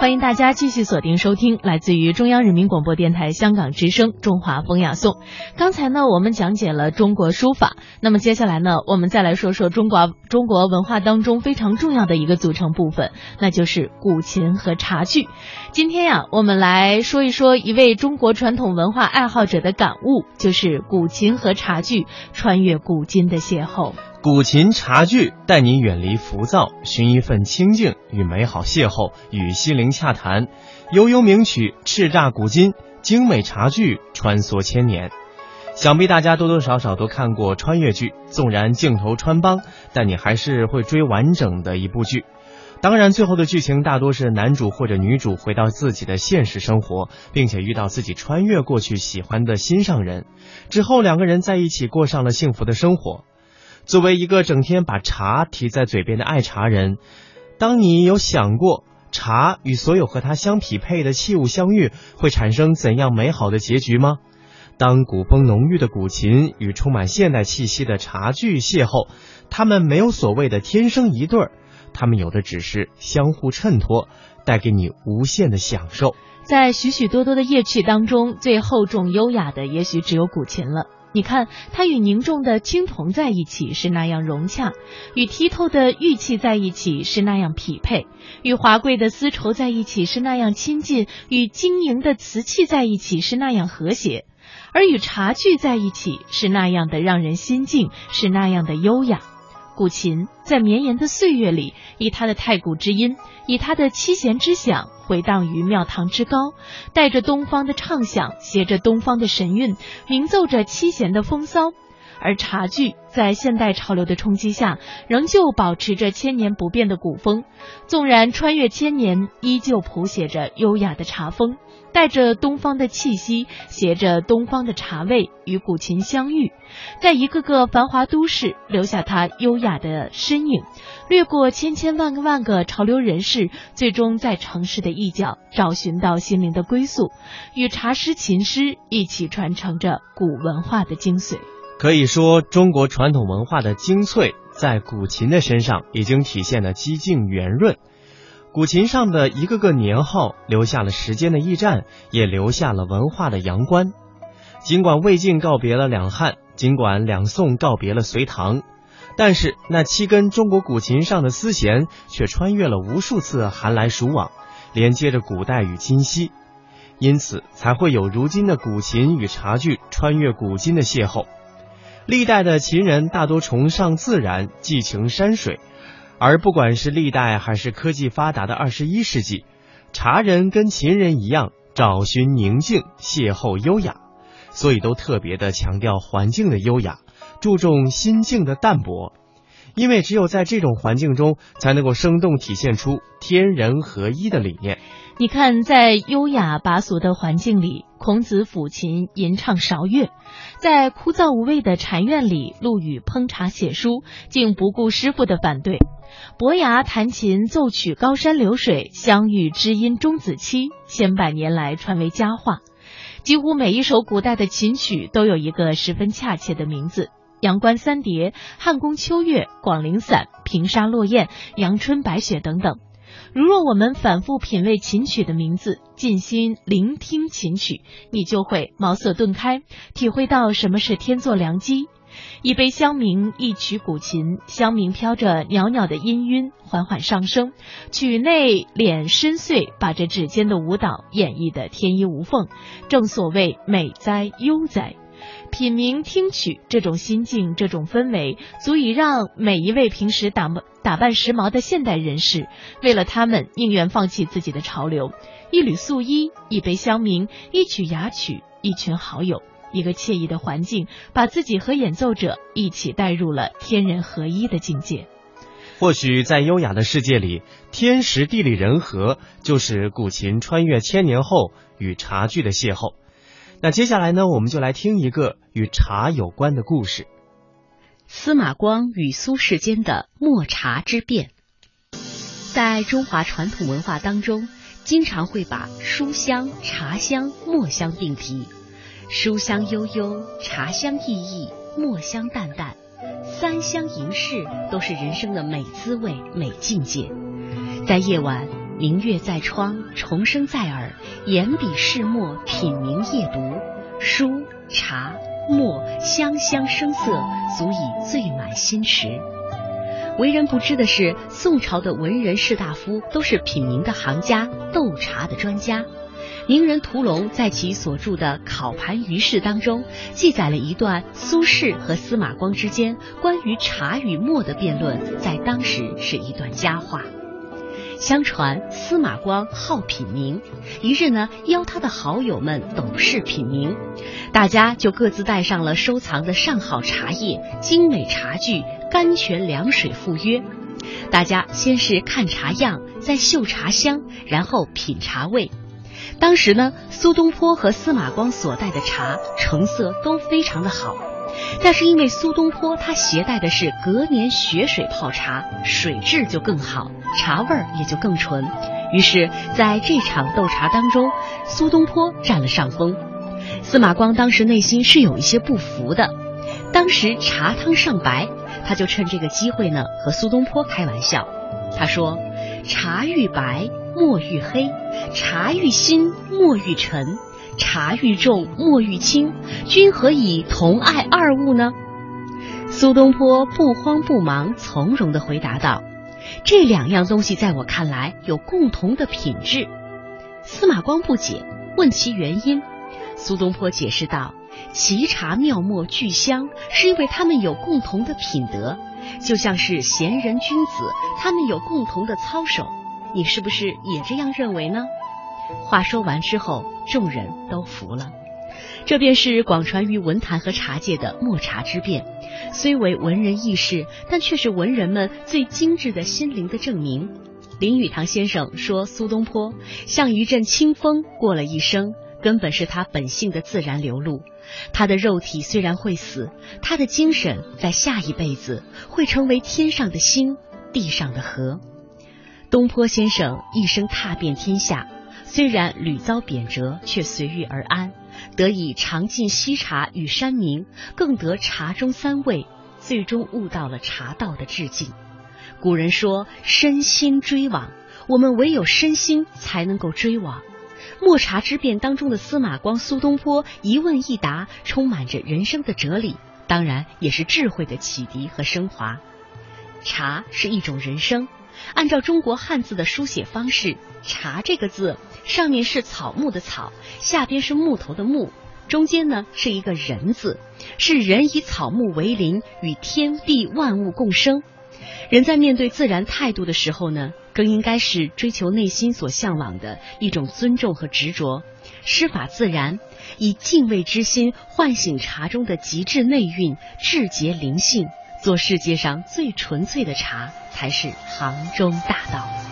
欢迎大家继续锁定收听，来自于中央人民广播电台香港之声《中华风雅颂》。刚才呢，我们讲解了中国书法，那么接下来呢，我们再来说说中国中国文化当中非常重要的一个组成部分，那就是古琴和茶具。今天呀，我们来说一说一位中国传统文化爱好者的感悟，就是古琴和茶具穿越古今的邂逅。古琴茶具带你远离浮躁，寻一份清静与美好邂逅，与心灵洽谈。悠悠名曲，叱咤古今，精美茶具穿梭千年。想必大家多多少少都看过穿越剧，纵然镜头穿帮，但你还是会追完整的一部剧。当然，最后的剧情大多是男主或者女主回到自己的现实生活，并且遇到自己穿越过去喜欢的心上人，之后两个人在一起过上了幸福的生活。作为一个整天把茶提在嘴边的爱茶人，当你有想过茶与所有和它相匹配的器物相遇，会产生怎样美好的结局吗？当古风浓郁的古琴与充满现代气息的茶具邂逅，他们没有所谓的天生一对儿，他们有的只是相互衬托，带给你无限的享受。在许许多多的乐器当中，最厚重优雅的，也许只有古琴了。你看，它与凝重的青铜在一起是那样融洽，与剔透的玉器在一起是那样匹配，与华贵的丝绸在一起是那样亲近，与晶莹的瓷器在一起是那样和谐，而与茶具在一起是那样的让人心静，是那样的优雅。古琴在绵延的岁月里，以它的太古之音，以它的七弦之响，回荡于庙堂之高，带着东方的畅想，携着东方的神韵，鸣奏着七弦的风骚。而茶具在现代潮流的冲击下，仍旧保持着千年不变的古风，纵然穿越千年，依旧谱写着优雅的茶风。带着东方的气息，携着东方的茶味，与古琴相遇，在一个个繁华都市留下它优雅的身影，掠过千千万个万个潮流人士，最终在城市的一角找寻到心灵的归宿，与茶师、琴师一起传承着古文化的精髓。可以说，中国传统文化的精粹，在古琴的身上已经体现了几近圆润。古琴上的一个个年号，留下了时间的驿站，也留下了文化的阳关。尽管魏晋告别了两汉，尽管两宋告别了隋唐，但是那七根中国古琴上的丝弦，却穿越了无数次寒来暑往，连接着古代与今昔，因此才会有如今的古琴与茶具穿越古今的邂逅。历代的秦人大多崇尚自然，寄情山水。而不管是历代还是科技发达的二十一世纪，茶人跟秦人一样，找寻宁静，邂逅优雅，所以都特别的强调环境的优雅，注重心境的淡泊，因为只有在这种环境中，才能够生动体现出天人合一的理念。你看，在优雅拔俗的环境里，孔子抚琴吟唱韶乐；在枯燥无味的禅院里，陆羽烹茶写书，竟不顾师傅的反对。伯牙弹琴奏曲高山流水，相遇知音钟子期，千百年来传为佳话。几乎每一首古代的琴曲都有一个十分恰切的名字：阳关三叠、汉宫秋月、广陵散、平沙落雁、阳春白雪等等。如若我们反复品味琴曲的名字，静心聆听琴曲，你就会茅塞顿开，体会到什么是天作良机。一杯香茗，一曲古琴，香茗飘着袅袅的氤氲，缓缓上升，曲内敛深邃，把这指尖的舞蹈演绎的天衣无缝。正所谓美哉悠哉。品茗听曲，这种心境，这种氛围，足以让每一位平时打扮打扮时髦的现代人士，为了他们宁愿放弃自己的潮流。一缕素衣，一杯香茗，一曲雅曲，一群好友，一个惬意的环境，把自己和演奏者一起带入了天人合一的境界。或许在优雅的世界里，天时地利人和，就是古琴穿越千年后与茶具的邂逅。那接下来呢，我们就来听一个与茶有关的故事：司马光与苏轼间的墨茶之辩。在中华传统文化当中，经常会把书香、茶香、墨香并提。书香悠悠，茶香溢溢，墨香淡淡，三香一室都是人生的美滋味、美境界。在夜晚。明月在窗，重声在耳，眼笔试墨，品茗夜读，书茶墨香香声色，足以醉满心池。为人不知的是，宋朝的文人士大夫都是品茗的行家，斗茶的专家。名人屠龙在其所著的《考盘于世》当中，记载了一段苏轼和司马光之间关于茶与墨的辩论，在当时是一段佳话。相传司马光好品茗，一日呢邀他的好友们斗试品茗，大家就各自带上了收藏的上好茶叶、精美茶具。甘泉凉水赴约，大家先是看茶样，再嗅茶香，然后品茶味。当时呢，苏东坡和司马光所带的茶成色都非常的好，但是因为苏东坡他携带的是隔年雪水泡茶，水质就更好，茶味儿也就更纯。于是，在这场斗茶当中，苏东坡占了上风。司马光当时内心是有一些不服的。当时茶汤尚白。他就趁这个机会呢，和苏东坡开玩笑。他说：“茶欲白，墨欲黑；茶欲新，墨欲沉；茶愈重，墨愈轻。君何以同爱二物呢？”苏东坡不慌不忙，从容的回答道：“这两样东西在我看来有共同的品质。”司马光不解，问其原因。苏东坡解释道。奇茶妙墨俱香，是因为他们有共同的品德，就像是贤人君子，他们有共同的操守。你是不是也这样认为呢？话说完之后，众人都服了。这便是广传于文坛和茶界的墨茶之辩，虽为文人轶事，但却是文人们最精致的心灵的证明。林语堂先生说：“苏东坡像一阵清风过了一生。”根本是他本性的自然流露。他的肉体虽然会死，他的精神在下一辈子会成为天上的星，地上的河。东坡先生一生踏遍天下，虽然屡遭贬谪，却随遇而安，得以尝尽西茶与山名，更得茶中三味，最终悟到了茶道的致敬。古人说：“身心追往”，我们唯有身心才能够追往。墨茶之辩当中的司马光、苏东坡一问一答，充满着人生的哲理，当然也是智慧的启迪和升华。茶是一种人生，按照中国汉字的书写方式，“茶”这个字上面是草木的“草”，下边是木头的“木”，中间呢是一个人字，是人以草木为邻，与天地万物共生。人在面对自然态度的时候呢？更应该是追求内心所向往的一种尊重和执着，师法自然，以敬畏之心唤醒茶中的极致内蕴、至洁灵性，做世界上最纯粹的茶，才是行中大道。